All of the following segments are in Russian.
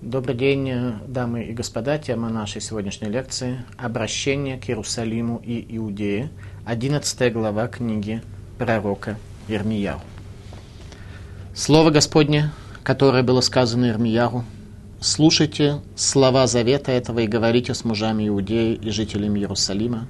Добрый день, дамы и господа. Тема нашей сегодняшней лекции – обращение к Иерусалиму и Иудее, 11 глава книги пророка Ирмияу. Слово Господне, которое было сказано Ирмияру, слушайте слова завета этого и говорите с мужами Иудеи и жителями Иерусалима,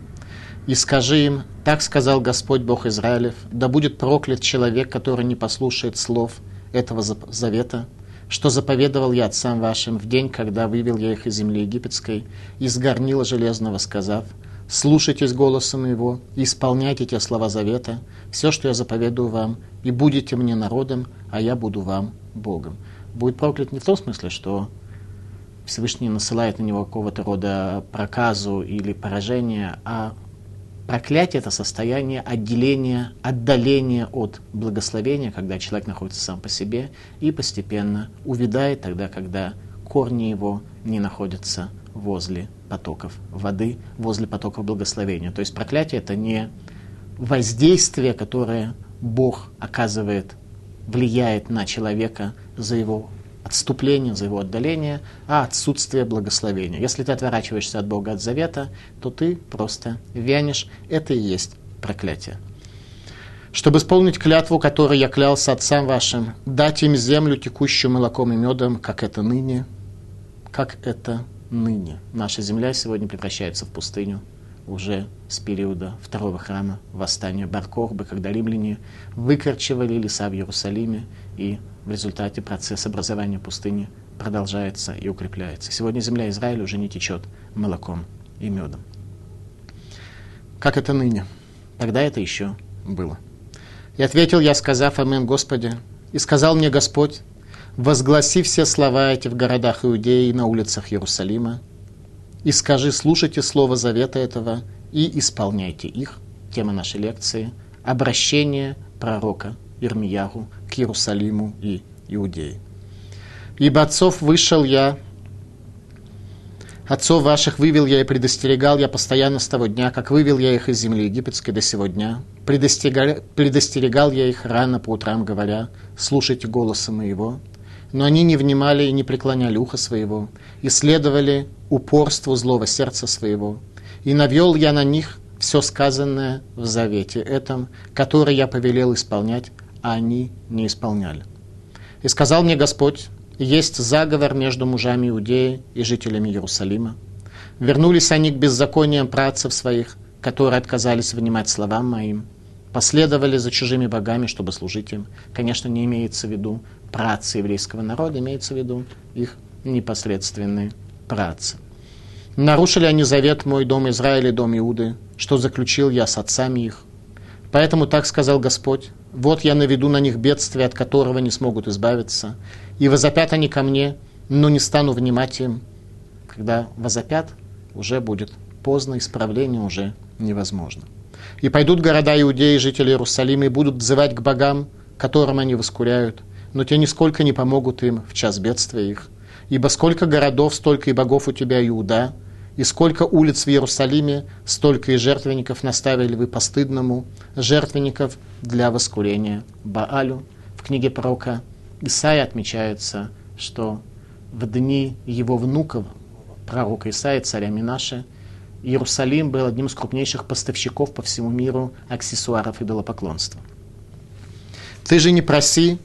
и скажи им, так сказал Господь Бог Израилев, да будет проклят человек, который не послушает слов этого завета – что заповедовал я отцам вашим в день, когда вывел я их из земли египетской, из горнила железного, сказав, «Слушайтесь голоса моего и исполняйте те слова завета, все, что я заповедую вам, и будете мне народом, а я буду вам Богом». Будет проклят не в том смысле, что Всевышний насылает на него какого-то рода проказу или поражение, а Проклятие – это состояние отделения, отдаления от благословения, когда человек находится сам по себе и постепенно увядает тогда, когда корни его не находятся возле потоков воды, возле потоков благословения. То есть проклятие – это не воздействие, которое Бог оказывает, влияет на человека за его отступление, за его отдаление, а отсутствие благословения. Если ты отворачиваешься от Бога, от завета, то ты просто вянешь. Это и есть проклятие. Чтобы исполнить клятву, которой я клялся отцам вашим, дать им землю, текущую молоком и медом, как это ныне, как это ныне. Наша земля сегодня превращается в пустыню уже с периода второго храма, восстания Баркорбы, когда римляне выкорчевали леса в Иерусалиме и в результате процесс образования пустыни продолжается и укрепляется. Сегодня земля Израиля уже не течет молоком и медом. Как это ныне? Тогда это еще было. И ответил я, сказав Амин Господи, и сказал мне Господь, возгласи все слова эти в городах Иудеи и на улицах Иерусалима, и скажи, слушайте слово завета этого и исполняйте их. Тема нашей лекции – обращение пророка Ирмиягу к Иерусалиму и Иудее. «Ибо отцов вышел я, отцов ваших вывел я и предостерегал я постоянно с того дня, как вывел я их из земли египетской до сего дня. Предостерегал, предостерегал я их рано по утрам, говоря, слушайте голоса моего. Но они не внимали и не преклоняли ухо своего, и следовали упорству злого сердца своего. И навел я на них все сказанное в завете этом, который я повелел исполнять они не исполняли. И сказал мне Господь, есть заговор между мужами Иудеи и жителями Иерусалима. Вернулись они к беззакониям працев своих, которые отказались внимать словам моим, последовали за чужими богами, чтобы служить им. Конечно, не имеется в виду працы еврейского народа, имеется в виду их непосредственные працы. Нарушили они завет мой, дом Израиля и дом Иуды, что заключил я с отцами их. Поэтому так сказал Господь, вот я наведу на них бедствие, от которого не смогут избавиться. И возопят они ко мне, но не стану внимать им. Когда возопят, уже будет поздно, исправление уже невозможно. И пойдут города Иудеи, жители Иерусалима, и будут взывать к богам, которым они воскуряют, но те нисколько не помогут им в час бедствия их. Ибо сколько городов, столько и богов у тебя, Иуда, и сколько улиц в Иерусалиме, столько и жертвенников наставили вы постыдному, жертвенников для воскурения Баалю. В книге пророка Исаия отмечается, что в дни его внуков, пророка Исаия, царя Минаша, Иерусалим был одним из крупнейших поставщиков по всему миру аксессуаров и белопоклонства. Ты же не проси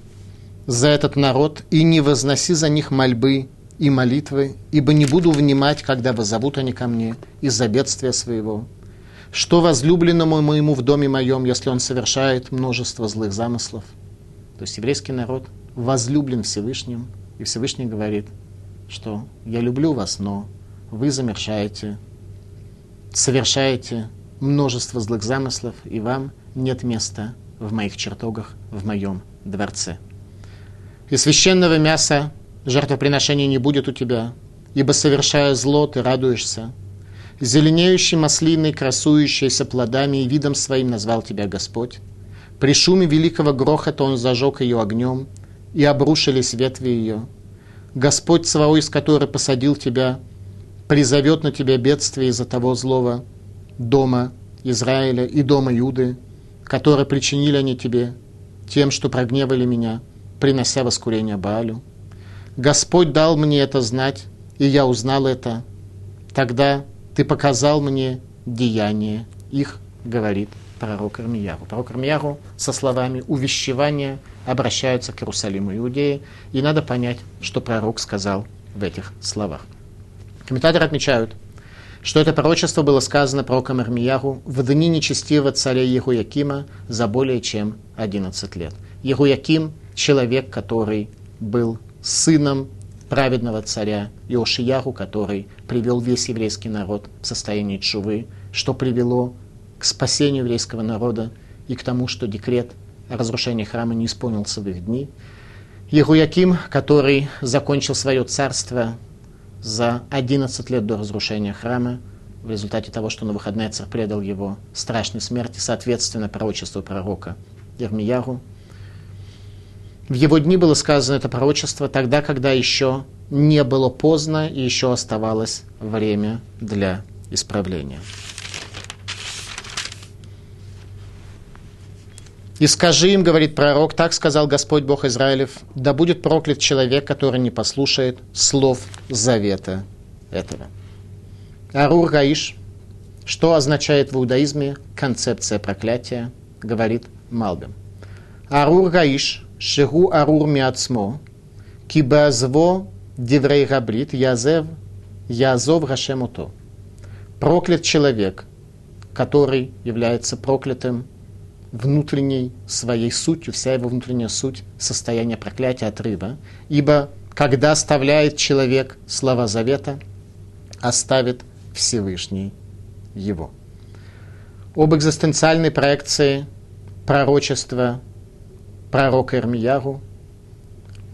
за этот народ и не возноси за них мольбы и молитвы, ибо не буду внимать, когда воззовут они ко мне из-за бедствия своего. Что возлюбленному моему в доме моем, если он совершает множество злых замыслов? То есть еврейский народ возлюблен Всевышним, и Всевышний говорит, что я люблю вас, но вы замершаете, совершаете множество злых замыслов, и вам нет места в моих чертогах, в моем дворце. И священного мяса жертвоприношения не будет у тебя, ибо, совершая зло, ты радуешься. Зеленеющей маслиной, красующейся плодами и видом своим назвал тебя Господь. При шуме великого грохота он зажег ее огнем, и обрушились ветви ее. Господь Саваой, который посадил тебя, призовет на тебя бедствие из-за того злого дома Израиля и дома Юды, которые причинили они тебе, тем, что прогневали меня, принося воскурение Баалю. Господь дал мне это знать, и я узнал это. Тогда ты показал мне деяние их, говорит пророк Армияру. Пророк Армияру со словами увещевания обращаются к Иерусалиму Иудеи, и надо понять, что пророк сказал в этих словах. Комментаторы отмечают, что это пророчество было сказано пророком Армияру в дни нечестивого царя Егуякима за более чем 11 лет. Егуяким – человек, который был сыном праведного царя Иошияру, который привел весь еврейский народ в состояние чувы, что привело к спасению еврейского народа и к тому, что декрет о разрушении храма не исполнился в их дни. Егуяким, который закончил свое царство за 11 лет до разрушения храма, в результате того, что на выходные царь предал его страшной смерти, соответственно, пророчеству пророка Ермияру. В его дни было сказано это пророчество тогда, когда еще не было поздно и еще оставалось время для исправления. «И скажи им, — говорит пророк, — так сказал Господь Бог Израилев, да будет проклят человек, который не послушает слов завета этого». Арур Гаиш, что означает в иудаизме концепция проклятия, говорит Малбим. Арур Гаиш, шигу арур миацмо, кибазво диврей габрит, язев, язов гашемуто. Проклят человек, который является проклятым внутренней своей сутью, вся его внутренняя суть – состояние проклятия, отрыва. Ибо когда оставляет человек слова завета, оставит Всевышний его. Об экзистенциальной проекции пророчества пророка Ирмияру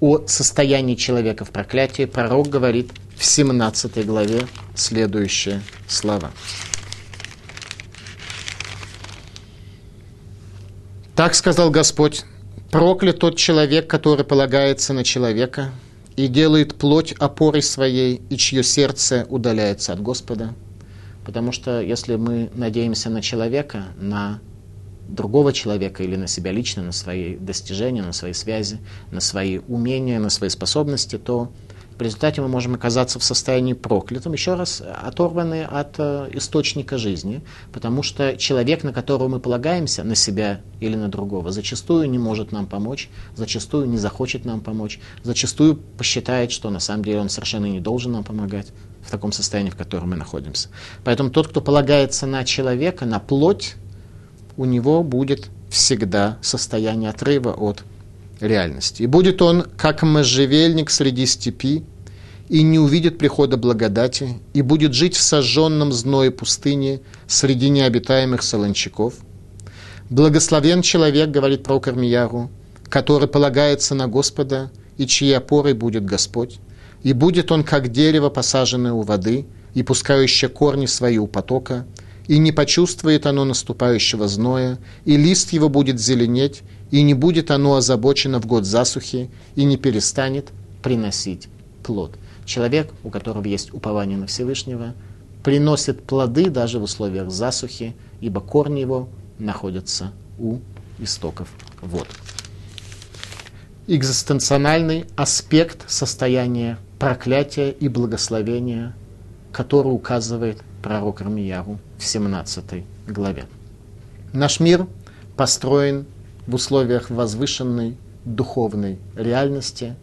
о состоянии человека в проклятии пророк говорит в 17 главе следующие слова. Так сказал Господь, проклят тот человек, который полагается на человека и делает плоть опорой своей, и чье сердце удаляется от Господа. Потому что если мы надеемся на человека, на другого человека или на себя лично, на свои достижения, на свои связи, на свои умения, на свои способности, то в результате мы можем оказаться в состоянии проклятым, еще раз оторваны от э, источника жизни, потому что человек, на которого мы полагаемся, на себя или на другого, зачастую не может нам помочь, зачастую не захочет нам помочь, зачастую посчитает, что на самом деле он совершенно не должен нам помогать в таком состоянии, в котором мы находимся. Поэтому тот, кто полагается на человека, на плоть, у него будет всегда состояние отрыва от реальности. И будет он, как можжевельник среди степи, и не увидит прихода благодати, и будет жить в сожженном зное пустыне среди необитаемых солончаков. Благословен человек, говорит про Кармияру, который полагается на Господа, и чьей опорой будет Господь. И будет он, как дерево, посаженное у воды, и пускающее корни свои у потока, и не почувствует оно наступающего зноя, и лист его будет зеленеть, и не будет оно озабочено в год засухи, и не перестанет приносить плод. Человек, у которого есть упование на Всевышнего, приносит плоды даже в условиях засухи, ибо корни его находятся у истоков вод. Экзистенциональный аспект состояния проклятия и благословения, который указывает пророк Рамияру в 17 главе. Наш мир построен в условиях возвышенной духовной реальности.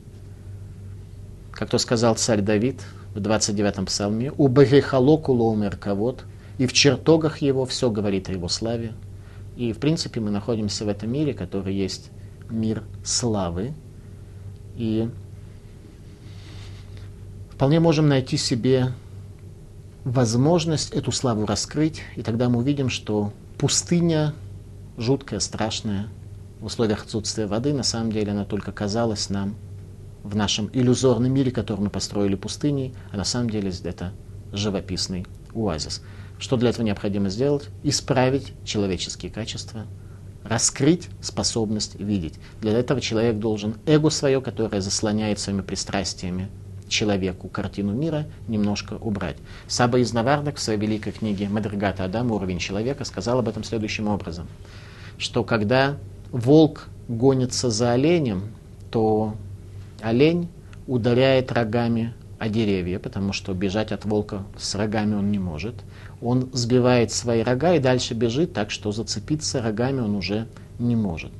Как то сказал царь Давид в 29-м псалме, «У Багихалоку лоумер кавод», и в чертогах его все говорит о его славе. И, в принципе, мы находимся в этом мире, который есть мир славы. И вполне можем найти себе возможность эту славу раскрыть, и тогда мы увидим, что пустыня жуткая, страшная, в условиях отсутствия воды, на самом деле она только казалась нам в нашем иллюзорном мире, который мы построили пустыней, а на самом деле это живописный оазис. Что для этого необходимо сделать? Исправить человеческие качества, раскрыть способность видеть. Для этого человек должен эго свое, которое заслоняет своими пристрастиями человеку картину мира немножко убрать. Саба из Навардак в своей великой книге «Мадригата Адам. Уровень человека» сказал об этом следующим образом, что когда волк гонится за оленем, то олень, ударяет рогами о деревья, потому что бежать от волка с рогами он не может. Он сбивает свои рога и дальше бежит, так что зацепиться рогами он уже не может.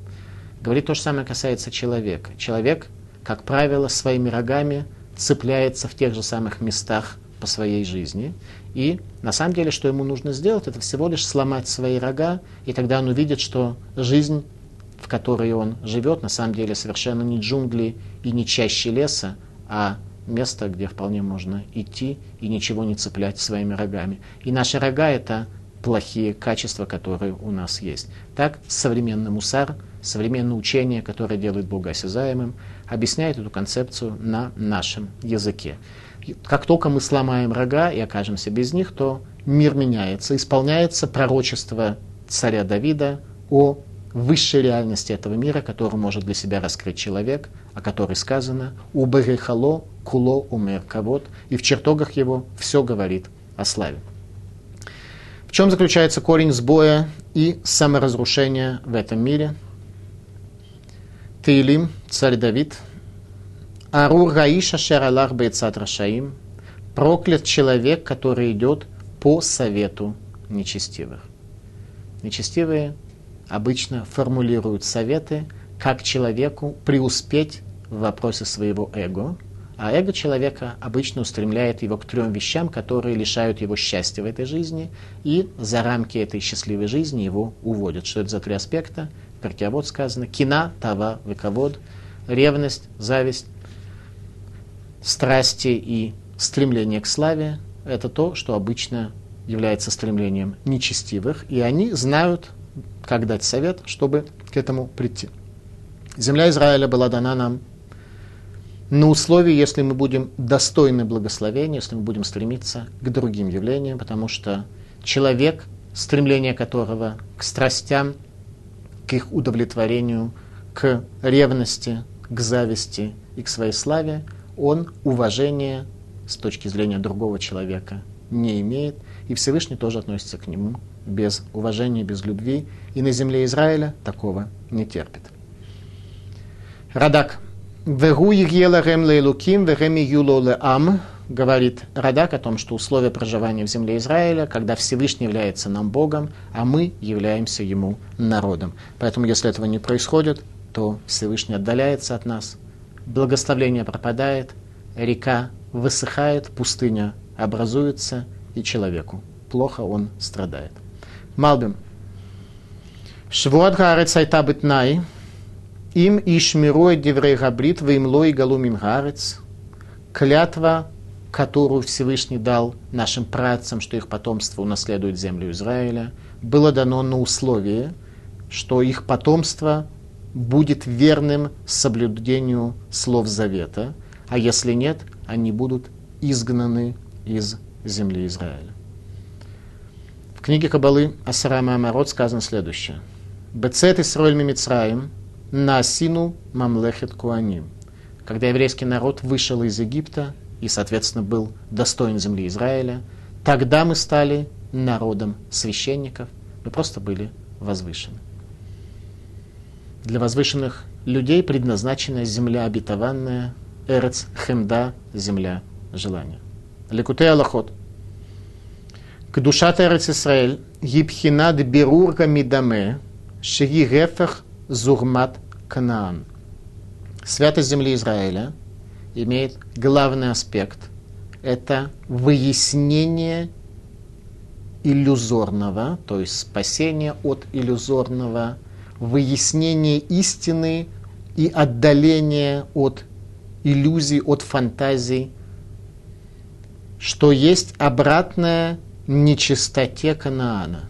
Говорит то же самое касается человека. Человек, как правило, своими рогами цепляется в тех же самых местах по своей жизни. И на самом деле, что ему нужно сделать, это всего лишь сломать свои рога, и тогда он увидит, что жизнь, в которой он живет, на самом деле совершенно не джунгли и не чаще леса, а место, где вполне можно идти и ничего не цеплять своими рогами. И наши рога — это плохие качества, которые у нас есть. Так современный мусар, современное учение, которое делает Бога осязаемым, объясняет эту концепцию на нашем языке. Как только мы сломаем рога и окажемся без них, то мир меняется, исполняется пророчество царя Давида о высшей реальности этого мира, которую может для себя раскрыть человек, о которой сказано «Уберехало куло умер кавод», и в чертогах его все говорит о славе. В чем заключается корень сбоя и саморазрушения в этом мире? Таилим, царь Давид, Арур Гаиша Шералах Бейцат Рашаим, проклят человек, который идет по совету нечестивых. Нечестивые обычно формулируют советы, как человеку преуспеть в вопросе своего эго, а эго человека обычно устремляет его к трем вещам, которые лишают его счастья в этой жизни, и за рамки этой счастливой жизни его уводят. Что это за три аспекта? Вот сказано «кина, тава, вековод», ревность, зависть, страсти и стремление к славе – это то, что обычно является стремлением нечестивых, и они знают, как дать совет, чтобы к этому прийти. Земля Израиля была дана нам на условии, если мы будем достойны благословения, если мы будем стремиться к другим явлениям, потому что человек, стремление которого к страстям, к их удовлетворению, к ревности, к зависти и к своей славе, он уважения с точки зрения другого человека не имеет, и Всевышний тоже относится к нему без уважения, без любви, и на земле Израиля такого не терпит. Радак. Вегу егеларем лейлуким, вегеми юло ам, говорит Радак о том, что условия проживания в земле Израиля, когда Всевышний является нам Богом, а мы являемся Ему народом. Поэтому, если этого не происходит, то Всевышний отдаляется от нас, благословление пропадает, река высыхает, пустыня образуется, и человеку плохо он страдает. Малбим. Швуат гарец айта битнай, им ишмируя деврей габрит, ваимлой галумим гарец, клятва, которую Всевышний дал нашим працам, что их потомство унаследует землю Израиля, было дано на условие, что их потомство будет верным соблюдению слов завета, а если нет, они будут изгнаны из земли Израиля. В книге Кабалы Асарама Амарот сказано следующее. Бецет Исроэль Мимицраим – на Асину Мамлехет Куаним. Когда еврейский народ вышел из Египта и, соответственно, был достоин земли Израиля, тогда мы стали народом священников, мы просто были возвышены. Для возвышенных людей предназначена земля обетованная, Эрец Хемда, земля желания. Лекутей Аллахот. К душат Эрец Исраэль, Гибхинад Берурга Мидаме, Шеги Гефах Зурмат Канаан. Святость земли Израиля имеет главный аспект. Это выяснение иллюзорного, то есть спасение от иллюзорного, выяснение истины и отдаление от иллюзий, от фантазий, что есть обратная нечистоте Канаана.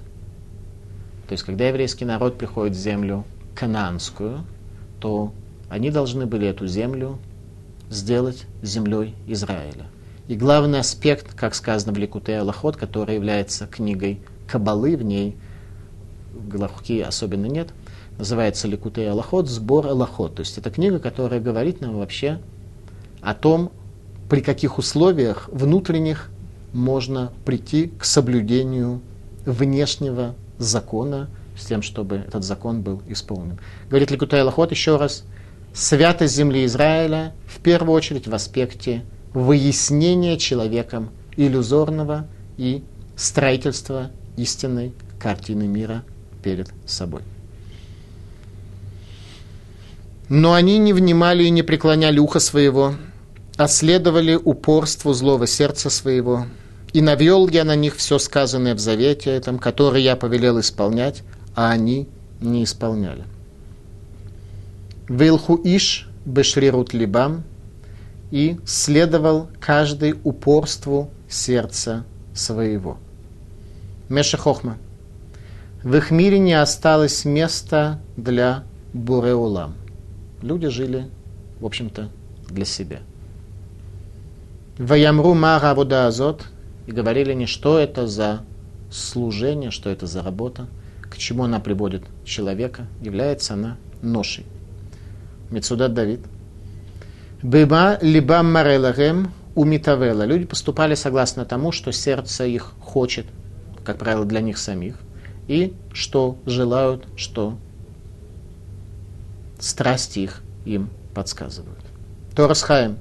То есть, когда еврейский народ приходит в землю кананскую, то они должны были эту землю сделать землей Израиля. И главный аспект, как сказано в Ликуте Аллахот, который является книгой Кабалы, в ней в Галахуке особенно нет, называется Ликуте Аллахот, сбор Аллахот. То есть это книга, которая говорит нам вообще о том, при каких условиях внутренних можно прийти к соблюдению внешнего закона, с тем, чтобы этот закон был исполнен. Говорит Ликутай Лахот еще раз, святость земли Израиля в первую очередь в аспекте выяснения человеком иллюзорного и строительства истинной картины мира перед собой. Но они не внимали и не преклоняли ухо своего, а следовали упорству злого сердца своего. И навел я на них все сказанное в завете этом, который я повелел исполнять, а они не исполняли. Вилху иш бешрирут либам, и следовал каждый упорству сердца своего. Мешахохма. В их мире не осталось места для Буреулам. Люди жили, в общем-то, для себя. Ваямру мара азот, и говорили не что это за служение, что это за работа, к чему она приводит человека, является она ношей. Мецудат Давид. Быба либо марелахем умитавела. Люди поступали согласно тому, что сердце их хочет, как правило, для них самих, и что желают, что страсти их им подсказывают. Торас Хаим.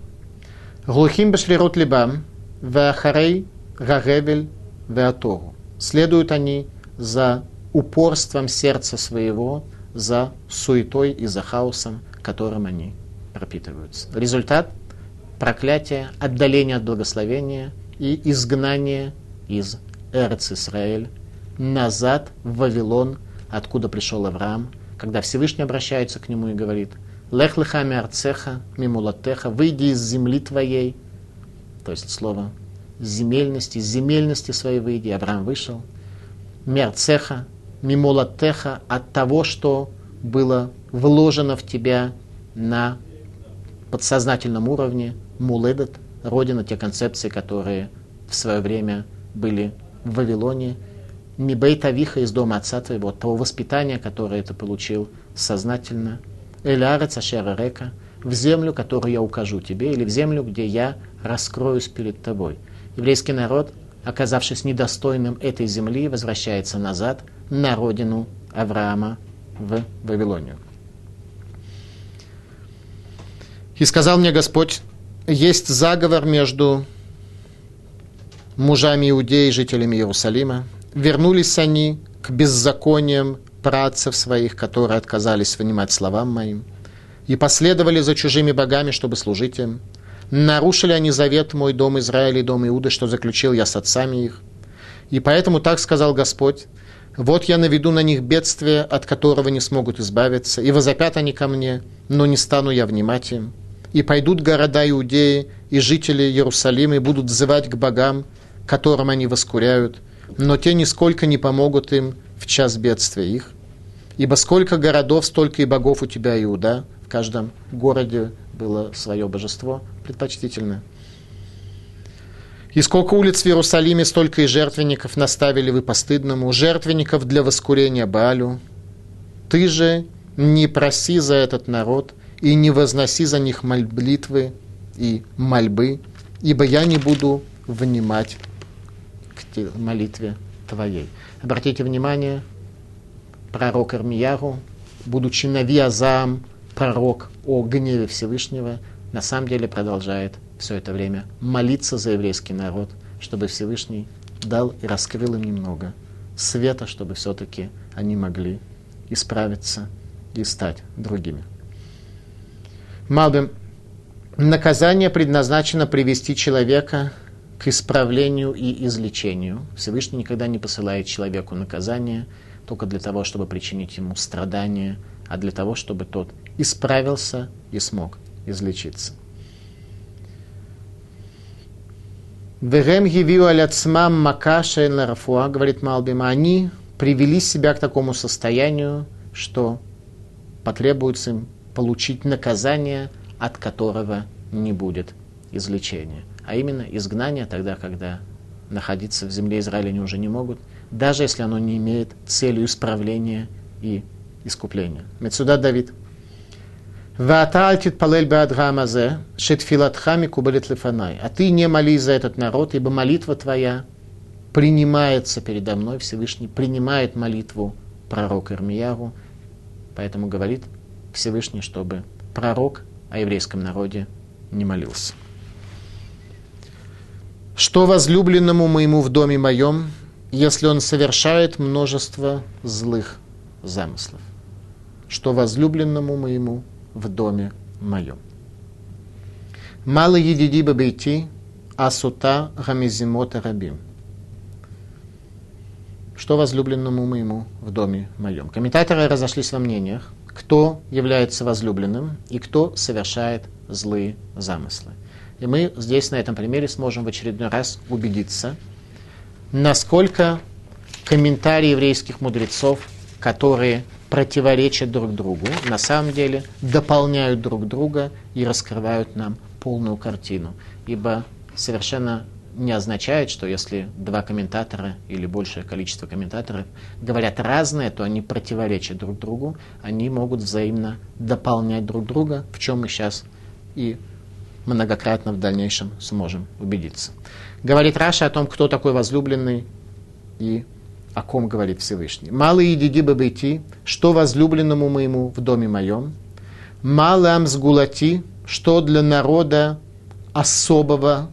Глухим бешлирут либам, веахарей гагевель веатору. Следуют они за упорством сердца своего, за суетой и за хаосом, которым они пропитываются. Результат – проклятие, отдаление от благословения и изгнание из Эрц Исраэль назад в Вавилон, откуда пришел Авраам, когда Всевышний обращается к нему и говорит «Лех лехами арцеха мимулатеха, выйди из земли твоей». То есть слово земельности, земельности своей выйди. Авраам вышел. Мерцеха, мимулатеха, от того, что было вложено в тебя на подсознательном уровне, муледат, родина, те концепции, которые в свое время были в Вавилоне, Мибейт Авиха из дома отца твоего, того воспитания, которое ты получил сознательно, Элярец Ашера Река, в землю, которую я укажу тебе, или в землю, где я раскроюсь перед тобой. Еврейский народ, оказавшись недостойным этой земли, возвращается назад на родину Авраама в Вавилонию. И сказал мне Господь, есть заговор между мужами Иудеи жителями Иерусалима. Вернулись они к беззакониям працев своих, которые отказались внимать словам моим, и последовали за чужими богами, чтобы служить им. Нарушили они завет мой, дом Израиля и дом Иуда, что заключил я с отцами их. И поэтому так сказал Господь, вот я наведу на них бедствие, от которого не смогут избавиться, и возопят они ко мне, но не стану я внимать им и пойдут города Иудеи и жители Иерусалима и будут взывать к богам, которым они воскуряют, но те нисколько не помогут им в час бедствия их. Ибо сколько городов, столько и богов у тебя, Иуда. В каждом городе было свое божество предпочтительно. И сколько улиц в Иерусалиме, столько и жертвенников наставили вы постыдному, жертвенников для воскурения Балю. Ты же не проси за этот народ – и не возноси за них молитвы и мольбы, ибо я не буду внимать к молитве твоей. Обратите внимание, пророк Армияру, будучи навиазам, пророк о гневе Всевышнего, на самом деле продолжает все это время молиться за еврейский народ, чтобы Всевышний дал и раскрыл им немного света, чтобы все-таки они могли исправиться и стать другими. Малбим. Наказание предназначено привести человека к исправлению и излечению. Всевышний никогда не посылает человеку наказание только для того, чтобы причинить ему страдания, а для того, чтобы тот исправился и смог излечиться. Вегем гивиу аляцмам макаша рафуа, говорит Малбим, они привели себя к такому состоянию, что потребуется им получить наказание, от которого не будет излечения. А именно изгнание тогда, когда находиться в земле Израиля они уже не могут, даже если оно не имеет целью исправления и искупления. Мецуда Давид. А ты не молись за этот народ, ибо молитва твоя принимается передо мной, Всевышний принимает молитву пророка Ирмияру, поэтому говорит, Всевышний, чтобы пророк о еврейском народе не молился. Что возлюбленному моему в доме моем, если он совершает множество злых замыслов? Что возлюбленному моему в доме моем? Мало едиди бабейти, асута гамизимота рабим. Что возлюбленному моему в доме моем? Комментаторы разошлись во мнениях, кто является возлюбленным и кто совершает злые замыслы. И мы здесь на этом примере сможем в очередной раз убедиться, насколько комментарии еврейских мудрецов, которые противоречат друг другу, на самом деле дополняют друг друга и раскрывают нам полную картину. Ибо совершенно не означает, что если два комментатора или большее количество комментаторов говорят разное, то они противоречат друг другу, они могут взаимно дополнять друг друга, в чем мы сейчас и многократно в дальнейшем сможем убедиться. Говорит Раша о том, кто такой возлюбленный и о ком говорит Всевышний. «Малый идиди бабейти, что возлюбленному моему в доме моем, малам сгулати, что для народа особого,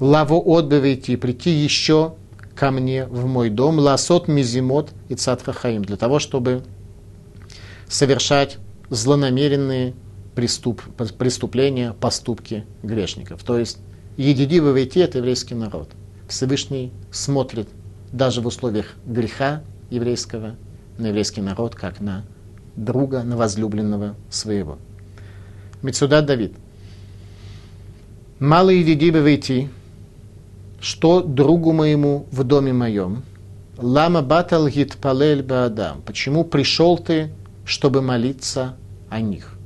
лаво отбывайте, прийти еще ко мне в мой дом, ласот мизимот и цатфахаим, для того, чтобы совершать злонамеренные преступ, преступления, поступки грешников. То есть едиди войти это еврейский народ. Всевышний смотрит даже в условиях греха еврейского на еврейский народ, как на друга, на возлюбленного своего. Мецуда Давид. Мало едиди войти, что другу моему в доме моем, лама батал гитпалель баадам. Почему пришел ты, чтобы молиться о них?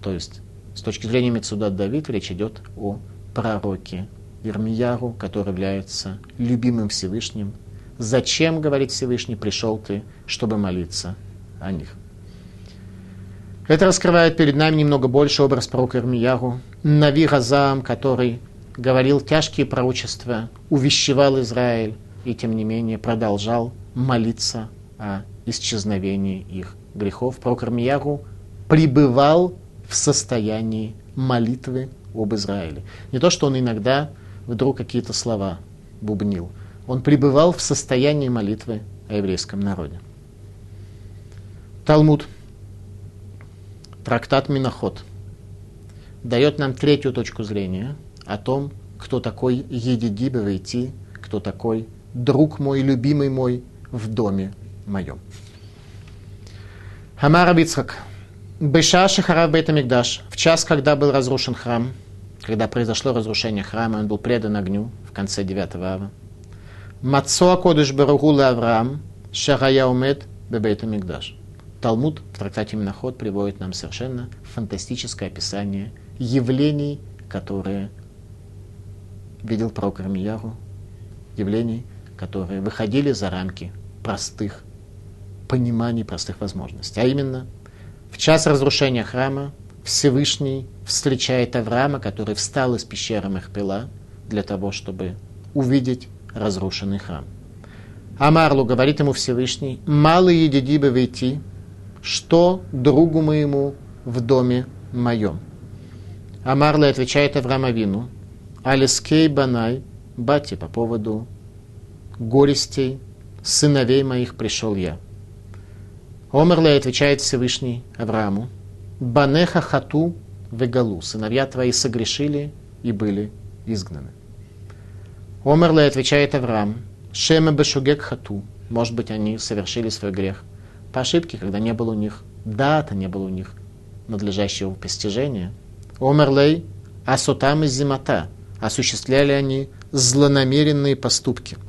То есть, с точки зрения Мецуда Давид, речь идет о пророке Ирмияру, который является любимым Всевышним. Зачем, говорит Всевышний, пришел ты, чтобы молиться о них? Это раскрывает перед нами немного больше образ пророка Ирмияру, Нави Газам, который говорил тяжкие пророчества, увещевал Израиль и, тем не менее, продолжал молиться о исчезновении их грехов. Пророк Ирмияру пребывал в состоянии молитвы об Израиле. Не то, что он иногда вдруг какие-то слова бубнил. Он пребывал в состоянии молитвы о еврейском народе. Талмуд, трактат Миноход, дает нам третью точку зрения о том, кто такой Едидибе войти, кто такой друг мой, любимый мой в доме моем. Хамар Абицхак – Беша Шахарав Бейт Амигдаш, в час, когда был разрушен храм, когда произошло разрушение храма, он был предан огню в конце 9 ава. Мацоа Кодыш Барагула Авраам, Шарая Умед Бебейт Амигдаш. Талмуд в трактате Миноход приводит нам совершенно фантастическое описание явлений, которые видел пророк Рамияру, явлений, которые выходили за рамки простых пониманий, простых возможностей. А именно – в час разрушения храма Всевышний встречает Авраама, который встал из пещеры Махпила для того, чтобы увидеть разрушенный храм. Амарлу говорит ему Всевышний, «Мало едиди бы войти, что другу моему в доме моем». Амарлы отвечает Авраамовину, «Алискей банай, бати, по поводу горестей сыновей моих пришел я». Омерле отвечает Всевышний Аврааму, Банеха хату вегалу, сыновья твои согрешили и были изгнаны. Омерле отвечает Авраам, Шема бешугек хату, может быть, они совершили свой грех по ошибке, когда не было у них дата, не было у них надлежащего постижения. Омерлей асотам из зимата, осуществляли они злонамеренные поступки –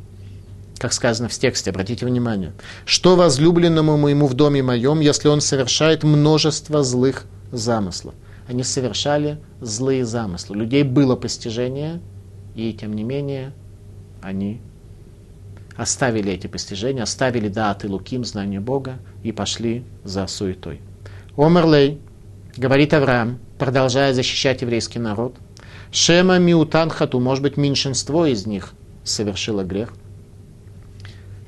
как сказано в тексте, обратите внимание, что возлюбленному моему в доме моем, если он совершает множество злых замыслов. Они совершали злые замыслы. У людей было постижение, и тем не менее они оставили эти постижения, оставили даты Луким, знание Бога, и пошли за суетой. Омерлей, говорит Авраам, продолжая защищать еврейский народ, Шема Миутан Хату, может быть, меньшинство из них совершило грех –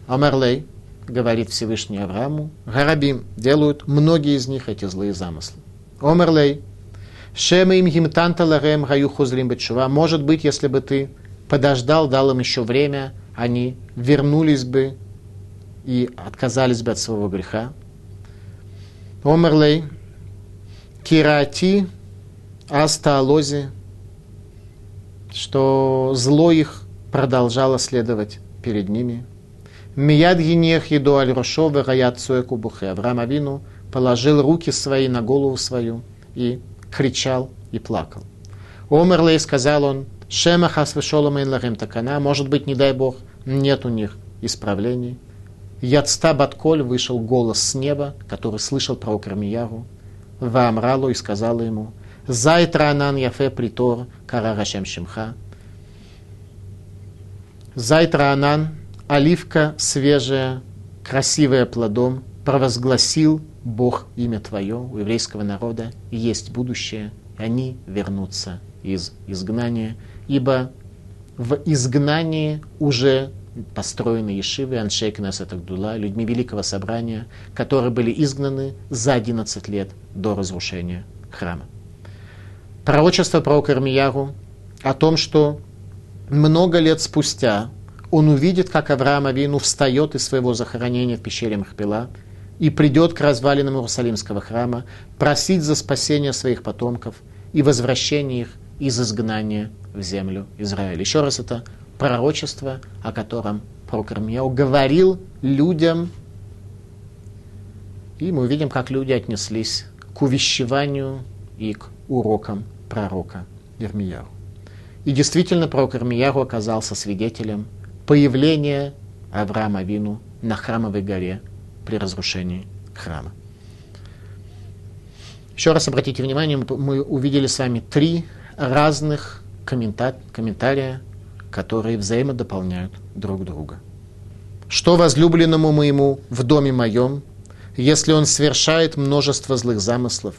Амарлей, говорит Всевышний Аврааму, Гарабим, делают многие из них эти злые замыслы. Омерлей. Шема им гимтанта ларем гаю хузлим бетшува. Может быть, если бы ты подождал, дал им еще время, они вернулись бы и отказались бы от своего греха. Омерлей. Кирати астаалози. Что зло их продолжало следовать перед ними. Мияд гинех еду аль рошова гаят кубухе. Авраам Авину положил руки свои на голову свою и кричал и плакал. Омерлей сказал он, Шема хасвешолома лахем такана, может быть, не дай Бог, нет у них исправлений. Яцта Батколь вышел голос с неба, который слышал про Кармияру, Ваамралу и сказал ему, Зайтра анан яфе притор карарашем шимха. Зайтра анан, оливка свежая, красивая плодом, провозгласил Бог имя Твое у еврейского народа, есть будущее, они вернутся из изгнания, ибо в изгнании уже построены Ешивы, Аншей Кнесет Агдула, людьми Великого Собрания, которые были изгнаны за 11 лет до разрушения храма. Пророчество про Кармияру о том, что много лет спустя он увидит, как Авраам Авину встает из своего захоронения в пещере Махпила и придет к развалинам Иерусалимского храма просить за спасение своих потомков и возвращение их из изгнания в землю Израиля. Еще раз, это пророчество, о котором пророк Ирмияу говорил людям. И мы увидим, как люди отнеслись к увещеванию и к урокам пророка Ирмияу. И действительно, пророк Ирмияу оказался свидетелем появления Авраама Вину на храмовой горе при разрушении храма. Еще раз обратите внимание, мы увидели с вами три разных коммента- комментария, которые взаимодополняют друг друга. Что возлюбленному моему в доме моем, если он совершает множество злых замыслов?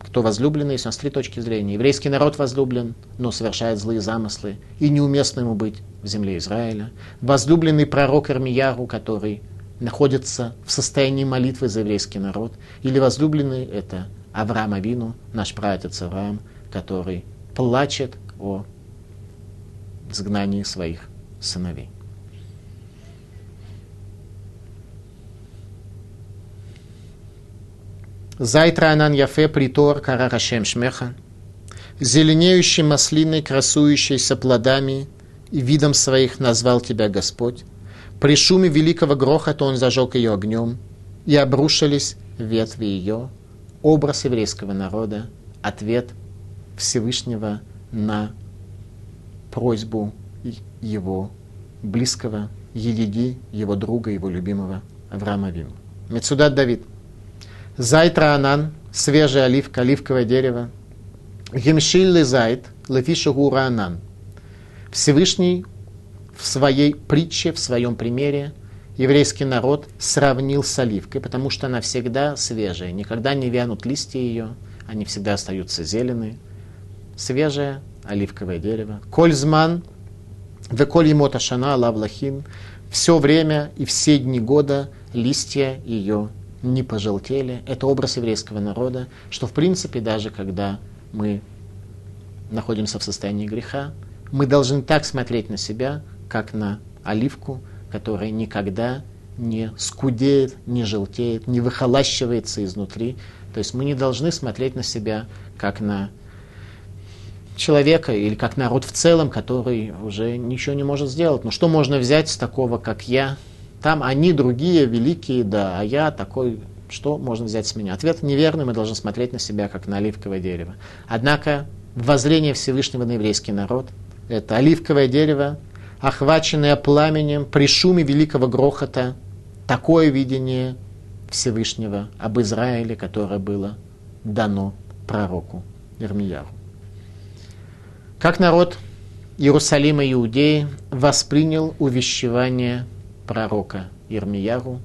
Кто возлюбленный, есть у нас три точки зрения. Еврейский народ возлюблен, но совершает злые замыслы, и неуместно ему быть в земле Израиля. Возлюбленный пророк Армияру, который находится в состоянии молитвы за еврейский народ. Или возлюбленный – это Авраам Авину, наш праотец Авраам, который плачет о изгнании своих сыновей. Зайтра анан яфе притор кара рашем шмеха, зеленеющий маслиной, красующейся плодами и видом своих назвал тебя Господь. При шуме великого грохота он зажег ее огнем, и обрушились ветви ее. Образ еврейского народа, ответ Всевышнего на просьбу его близкого, Едиди, его друга, его любимого Авраама Вину. Мецудат Давид. Зайтра Анан, свежая оливка, оливковое дерево. Гемшилли зайт, лефиша гура Анан. Всевышний в своей притче, в своем примере еврейский народ сравнил с оливкой, потому что она всегда свежая, никогда не вянут листья ее, они всегда остаются зеленые. Свежая оливковое дерево. Кользман, веколь емота шана лавлахин. Все время и все дни года листья ее не пожелтели. Это образ еврейского народа, что в принципе даже когда мы находимся в состоянии греха, мы должны так смотреть на себя, как на оливку, которая никогда не скудеет, не желтеет, не выхолащивается изнутри. То есть мы не должны смотреть на себя, как на человека или как народ в целом, который уже ничего не может сделать. Но что можно взять с такого, как я? Там они другие, великие, да, а я такой, что можно взять с меня? Ответ неверный, мы должны смотреть на себя, как на оливковое дерево. Однако воззрение Всевышнего на еврейский народ – это оливковое дерево, охваченное пламенем при шуме великого грохота, такое видение Всевышнего об Израиле, которое было дано пророку Ирмияру. Как народ Иерусалима Иудеи воспринял увещевание пророка Ирмияру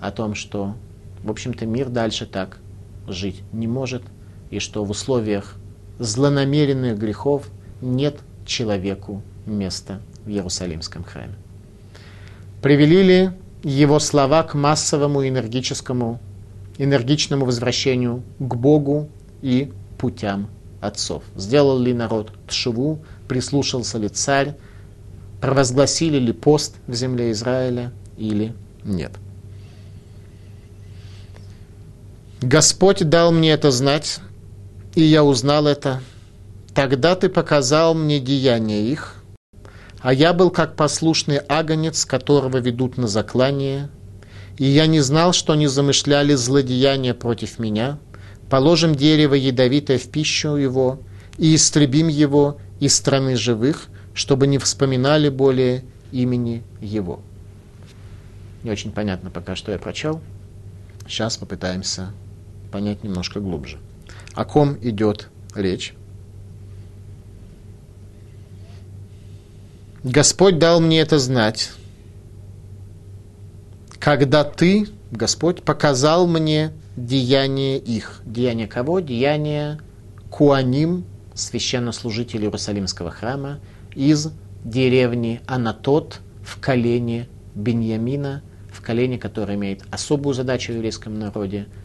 о том, что, в общем-то, мир дальше так жить не может, и что в условиях злонамеренных грехов нет человеку места в Иерусалимском храме. Привели ли его слова к массовому энергическому энергичному возвращению к Богу и путям отцов. Сделал ли народ тшеву, прислушался ли царь, провозгласили ли пост в земле Израиля или нет. Господь дал мне это знать, и я узнал это. Тогда ты показал мне деяния их, а я был как послушный агонец, которого ведут на заклание, и я не знал, что они замышляли злодеяния против меня. Положим дерево ядовитое в пищу его, и истребим его из страны живых, чтобы не вспоминали более имени его. Не очень понятно пока, что я прочел. Сейчас попытаемся понять немножко глубже. О ком идет речь? Господь дал мне это знать, когда ты, Господь, показал мне деяние их. Деяние кого? Деяние Куаним, священнослужителей Иерусалимского храма, из деревни Анатот в колене Беньямина, в колене, которое имеет особую задачу в еврейском народе –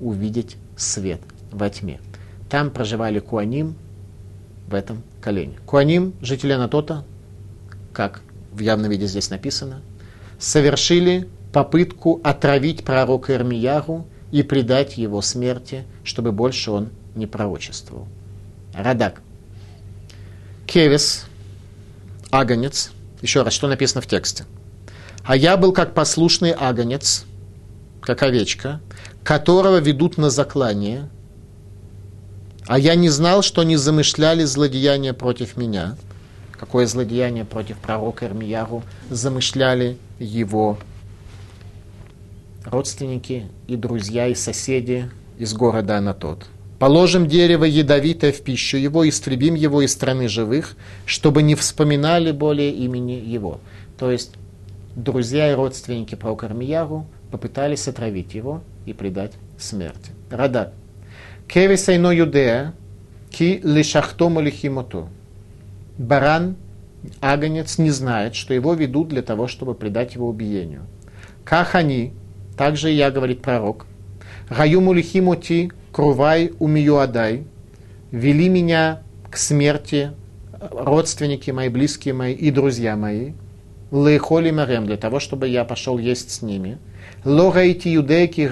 увидеть свет во тьме. Там проживали Куаним в этом колене. Куаним, жители Анатота, как в явном виде здесь написано, совершили попытку отравить пророка Ирмияру и предать его смерти, чтобы больше он не пророчествовал. Радак. Кевис, агонец, еще раз, что написано в тексте. А я был как послушный агонец, как овечка, которого ведут на заклание, а я не знал, что они замышляли злодеяния против меня – какое злодеяние против пророка Ирмияру замышляли его родственники и друзья и соседи из города Анатот. Положим дерево ядовитое в пищу его, истребим его из страны живых, чтобы не вспоминали более имени его. То есть друзья и родственники пророка Ирмияру попытались отравить его и предать смерти. Рада. Кевисайно юдея, ки лишахтому лихимоту баран, агонец, не знает, что его ведут для того, чтобы предать его убиению. Как они, также я, говорит пророк, Гаю лихимоти крувай умиюадай, вели меня к смерти родственники мои, близкие мои и друзья мои, лейхоли марем, для того, чтобы я пошел есть с ними. Лораити юдеки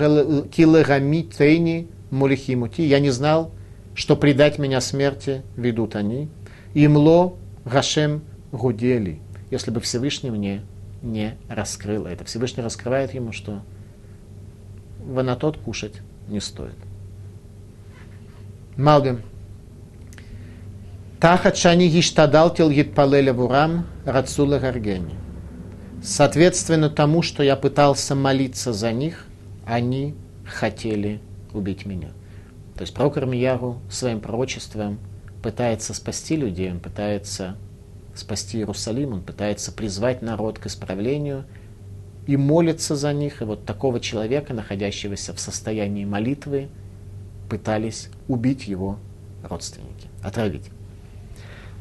килерами тейни мулихимути, я не знал, что предать меня смерти ведут они. Имло Гашем Гудели, если бы Всевышний мне не раскрыл это. Всевышний раскрывает ему, что ванатот кушать не стоит. Малбим. Тахат шани гиштадалтил гитпалеля вурам рацула гаргени. Соответственно тому, что я пытался молиться за них, они хотели убить меня. То есть пророк Армияру своим пророчеством пытается спасти людей, он пытается спасти Иерусалим, он пытается призвать народ к исправлению и молится за них. И вот такого человека, находящегося в состоянии молитвы, пытались убить его родственники, отравить.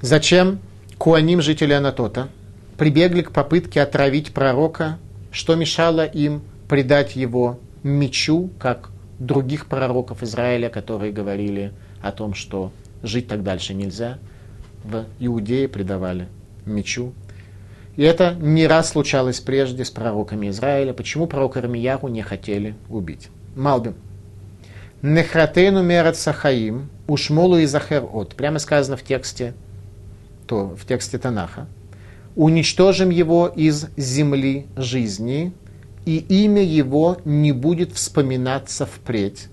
Зачем Куаним, жители Анатота, прибегли к попытке отравить пророка, что мешало им предать его мечу, как других пророков Израиля, которые говорили о том, что жить так дальше нельзя. В Иудее предавали мечу. И это не раз случалось прежде с пророками Израиля. Почему пророка Армияру не хотели убить? Малбим. Нехратейну мерат сахаим, ушмолу и захер от. Прямо сказано в тексте, то, в тексте Танаха. Уничтожим его из земли жизни, и имя его не будет вспоминаться впредь.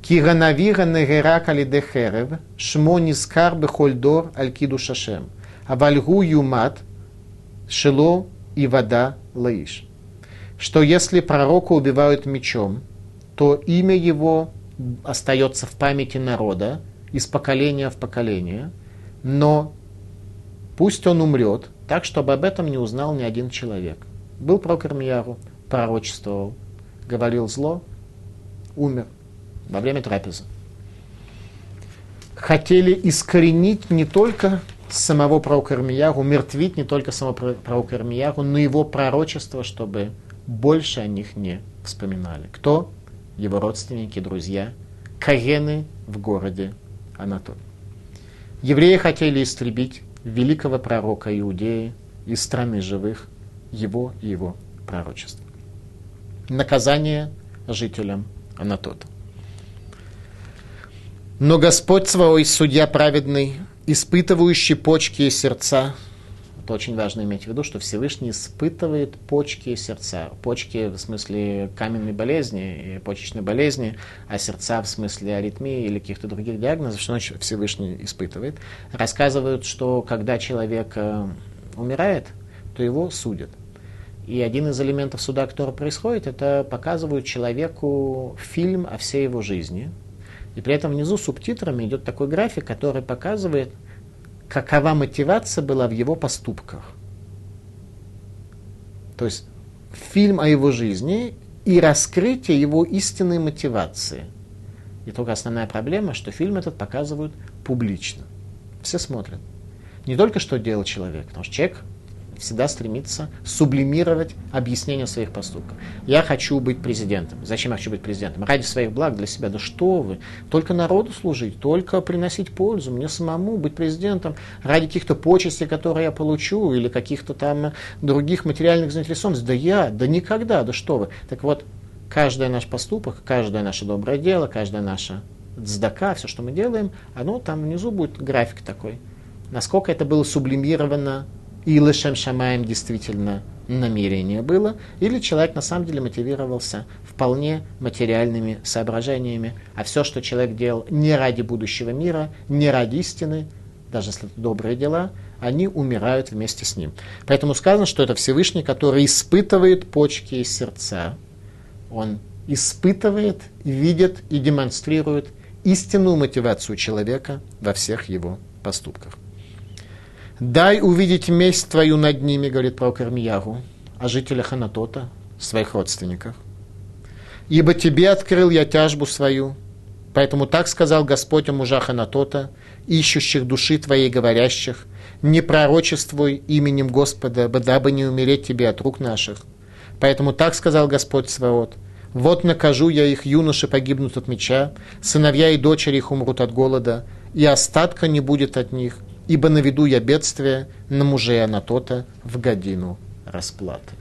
Киганавира негерак алидехерев, шмо нискар бехольдор аль шашем. Авальгу юмат шело и вода лаиш. Что если пророка убивают мечом, то имя его остается в памяти народа из поколения в поколение, но пусть он умрет, так, чтобы об этом не узнал ни один человек. Был пророк Ирмияру, пророчествовал, говорил зло, умер во время трапезы. Хотели искоренить не только самого пророка Ирмияру, умертвить не только самого пророка Ирмияру, но и его пророчество, чтобы больше о них не вспоминали. Кто? его родственники, друзья, Каены в городе Анатоль. Евреи хотели истребить великого пророка Иудеи из страны живых, его и его пророчества. Наказание жителям Анатота. Но Господь свой, судья праведный, испытывающий почки и сердца, это очень важно иметь в виду, что Всевышний испытывает почки и сердца. Почки в смысле каменной болезни и почечной болезни, а сердца в смысле аритмии или каких-то других диагнозов, что значит Всевышний испытывает. Рассказывают, что когда человек э, умирает, то его судят. И один из элементов суда, который происходит, это показывают человеку фильм о всей его жизни. И при этом внизу субтитрами идет такой график, который показывает, какова мотивация была в его поступках. То есть фильм о его жизни и раскрытие его истинной мотивации. И только основная проблема, что фильм этот показывают публично. Все смотрят. Не только что делал человек, потому что человек всегда стремится сублимировать объяснение своих поступков. Я хочу быть президентом. Зачем я хочу быть президентом? Ради своих благ для себя. Да что вы? Только народу служить, только приносить пользу. Мне самому быть президентом ради каких-то почестей, которые я получу, или каких-то там других материальных заинтересованностей. Да я, да никогда, да что вы. Так вот, каждый наш поступок, каждое наше доброе дело, каждое наше дздака, все, что мы делаем, оно там внизу будет график такой. Насколько это было сублимировано и Лешем Шамаем действительно намерение было, или человек на самом деле мотивировался вполне материальными соображениями, а все, что человек делал не ради будущего мира, не ради истины, даже если это добрые дела, они умирают вместе с ним. Поэтому сказано, что это Всевышний, который испытывает почки и сердца. Он испытывает, видит и демонстрирует истинную мотивацию человека во всех его поступках. Дай увидеть месть твою над ними, говорит пророк Ирмиягу, о жителях Анатота, своих родственниках. Ибо тебе открыл я тяжбу свою, поэтому так сказал Господь о мужах Анатота, ищущих души твоей, говорящих, не пророчествуй именем Господа, дабы не умереть тебе от рук наших. Поэтому так сказал Господь Сваот, вот накажу я их, юноши погибнут от меча, сыновья и дочери их умрут от голода, и остатка не будет от них, ибо наведу я бедствие на мужей Анатота в годину расплаты.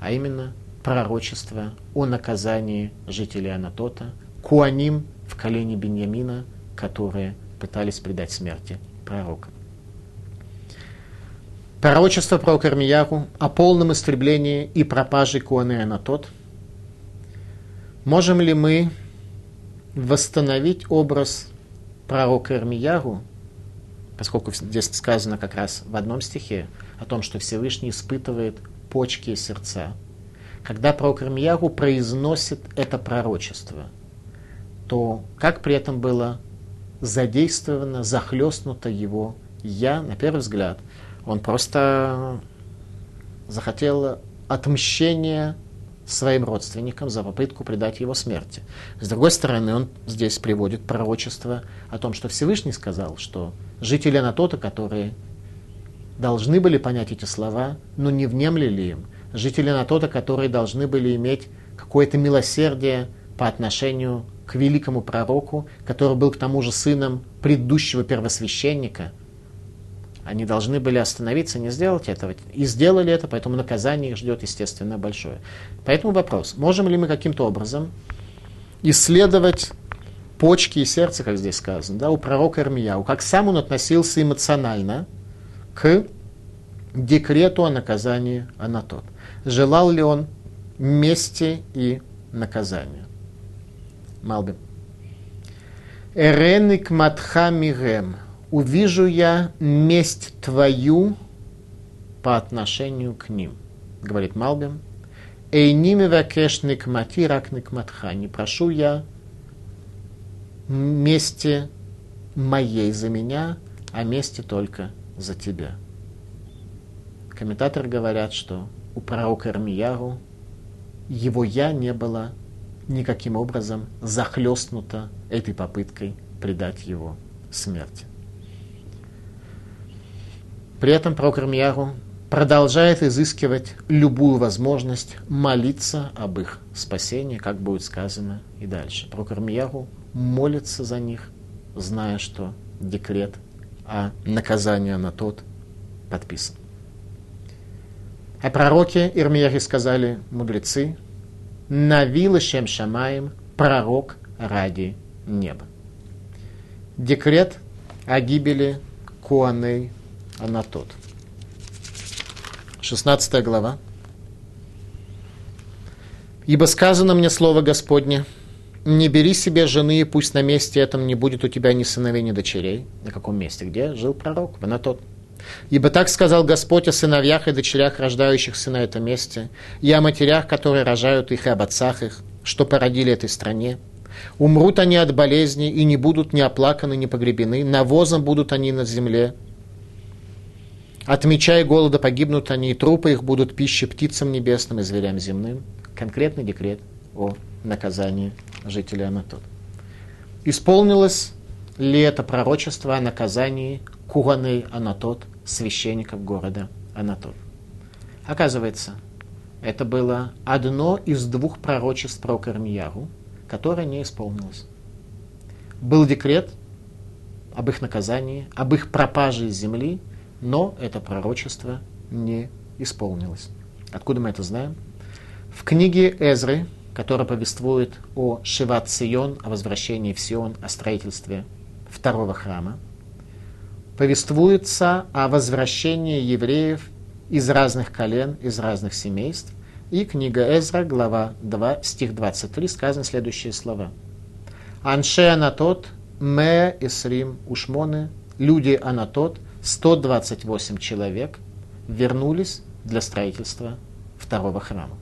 А именно пророчество о наказании жителей Анатота, Куаним в колене Беньямина, которые пытались предать смерти пророка. Пророчество про Кармияру о полном истреблении и пропаже Куаны Анатот. Можем ли мы восстановить образ пророка Ирмияру поскольку здесь сказано как раз в одном стихе о том, что Всевышний испытывает почки и сердца. Когда пророк Ирмиягу произносит это пророчество, то как при этом было задействовано, захлестнуто его «я», на первый взгляд, он просто захотел отмщения своим родственникам за попытку предать его смерти. С другой стороны, он здесь приводит пророчество о том, что Всевышний сказал, что жители Анатота, которые должны были понять эти слова, но не внемлили им, жители Анатота, которые должны были иметь какое-то милосердие по отношению к великому пророку, который был к тому же сыном предыдущего первосвященника – они должны были остановиться, не сделать этого. И сделали это, поэтому наказание их ждет, естественно, большое. Поэтому вопрос, можем ли мы каким-то образом исследовать почки и сердце, как здесь сказано, да, у пророка Ирмияу, как сам он относился эмоционально к декрету о наказании Анатот. Желал ли он мести и наказания? Малбим. Эреник матха мигем увижу я месть твою по отношению к ним, говорит Малбим. Эйними вакеш никмати рак никматха. Не прошу я мести моей за меня, а мести только за тебя. Комментаторы говорят, что у пророка Ирмияру его «я» не было никаким образом захлестнуто этой попыткой предать его смерти. При этом пророк Ирмияру продолжает изыскивать любую возможность молиться об их спасении, как будет сказано и дальше. Пророк Ирмиягу молится за них, зная, что декрет о наказании на тот подписан. О пророке Ирмияхе сказали мудрецы, «Навила шем шамаем, пророк ради неба». Декрет о гибели Куаней Анатот. 16 глава. «Ибо сказано мне слово Господне, не бери себе жены, и пусть на месте этом не будет у тебя ни сыновей, ни дочерей». На каком месте? Где жил пророк? В Анатот. Ибо так сказал Господь о сыновьях и дочерях, рождающихся на этом месте, и о матерях, которые рожают их, и об отцах их, что породили этой стране. Умрут они от болезни, и не будут ни оплаканы, ни погребены, навозом будут они на земле. От меча и голода погибнут они, и трупы их будут пищей птицам небесным и зверям земным. Конкретный декрет о наказании жителей Анатот. Исполнилось ли это пророчество о наказании Куганей Анатот священников города Анатот. Оказывается, это было одно из двух пророчеств про Кармияру, которое не исполнилось. Был декрет об их наказании, об их пропаже из земли, но это пророчество не исполнилось. Откуда мы это знаем? В книге Эзры, которая повествует о Шиват Сион, о возвращении в Сион, о строительстве второго храма, повествуется о возвращении евреев из разных колен, из разных семейств. И книга Эзра, глава 2, стих 23, сказаны следующие слова. Анше Анатот, Ме Исрим Ушмоны, люди Анатот, 128 человек, вернулись для строительства второго храма.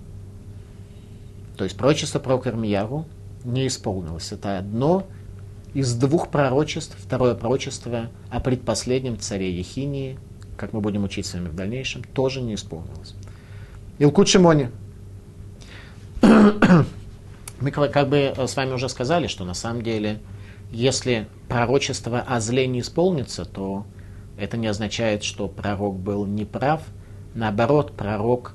То есть пророчество про Кармияру не исполнилось. Это одно из двух пророчеств, второе пророчество о предпоследнем царе Ехинии, как мы будем учить с вами в дальнейшем, тоже не исполнилось. Илкут Шимони. Мы как бы с вами уже сказали, что на самом деле, если пророчество о зле не исполнится, то это не означает, что пророк был неправ. Наоборот, пророк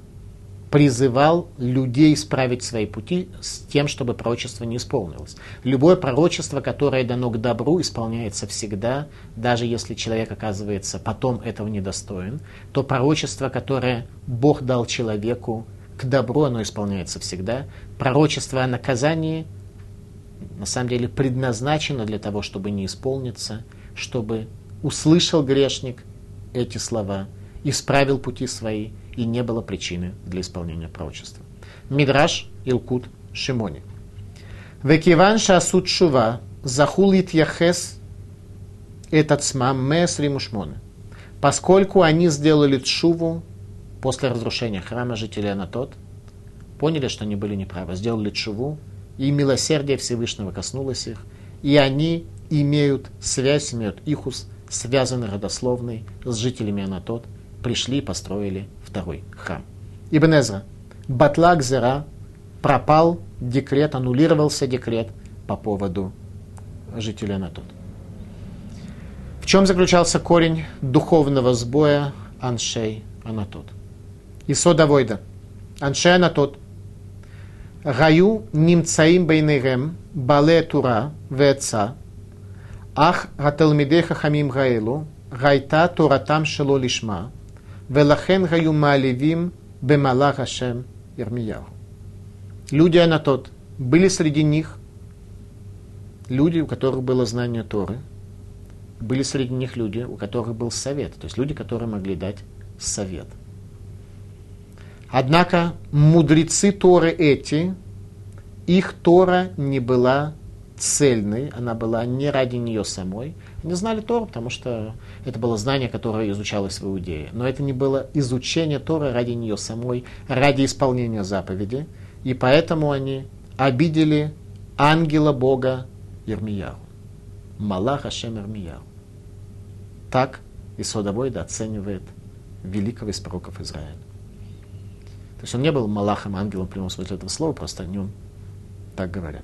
призывал людей исправить свои пути с тем, чтобы пророчество не исполнилось. Любое пророчество, которое дано к добру, исполняется всегда, даже если человек оказывается потом этого недостоин. То пророчество, которое Бог дал человеку к добру, оно исполняется всегда. Пророчество о наказании на самом деле предназначено для того, чтобы не исполниться, чтобы услышал грешник эти слова, исправил пути свои – и не было причины для исполнения пророчества. Мидраш Илкут Шимони. Векиван шасут шува захулит яхес этот смам мес римушмоны. Поскольку они сделали тшуву после разрушения храма жителей Анатот, поняли, что они были неправы, сделали тшуву, и милосердие Всевышнего коснулось их, и они имеют связь, имеют ихус, связанный родословный с жителями Анатот, пришли и построили второй храм. Ибн Эзра. Батлак Зера пропал декрет, аннулировался декрет по поводу жителей Анатот. В чем заключался корень духовного сбоя Аншей Анатот? Исода Войда. Аншей Анатот. Гаю нимцаим бейнерем бале тура веца ах гаталмидеха хамим гаэлу гайта туратам шело лишма Велахен гаю маалевим бемалах Ашем Ирмияу. Люди Анатот, были среди них люди, у которых было знание Торы, были среди них люди, у которых был совет, то есть люди, которые могли дать совет. Однако мудрецы Торы эти, их Тора не была цельной, она была не ради нее самой, не знали Тору, потому что это было знание, которое изучалось в Иудее. Но это не было изучение Торы ради нее самой, ради исполнения заповеди. И поэтому они обидели ангела Бога Ермияу. Малах Ашем Ермияу. Так Исодовойда оценивает великого из пророков Израиля. То есть он не был Малахом, ангелом в прямом смысле этого слова, просто о нем так говорят.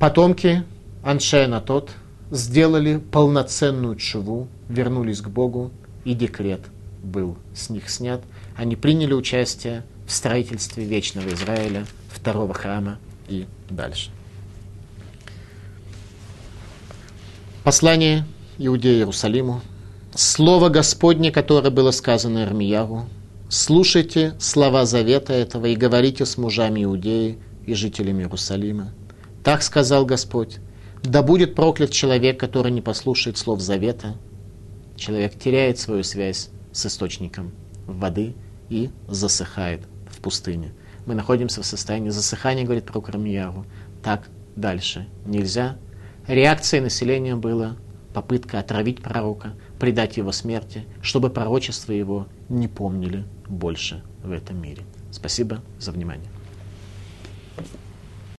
Потомки Аншена тот сделали полноценную чуву, вернулись к Богу, и декрет был с них снят. Они приняли участие в строительстве Вечного Израиля, второго храма и дальше. Послание Иудеи Иерусалиму. Слово Господне, которое было сказано Ирмияру. Слушайте слова завета этого и говорите с мужами Иудеи и жителями Иерусалима. Так сказал Господь. Да будет проклят человек, который не послушает слов завета. Человек теряет свою связь с источником воды и засыхает в пустыне. Мы находимся в состоянии засыхания, говорит прокурор Мияру. Так дальше нельзя. Реакцией населения была попытка отравить пророка, предать его смерти, чтобы пророчество его не помнили больше в этом мире. Спасибо за внимание.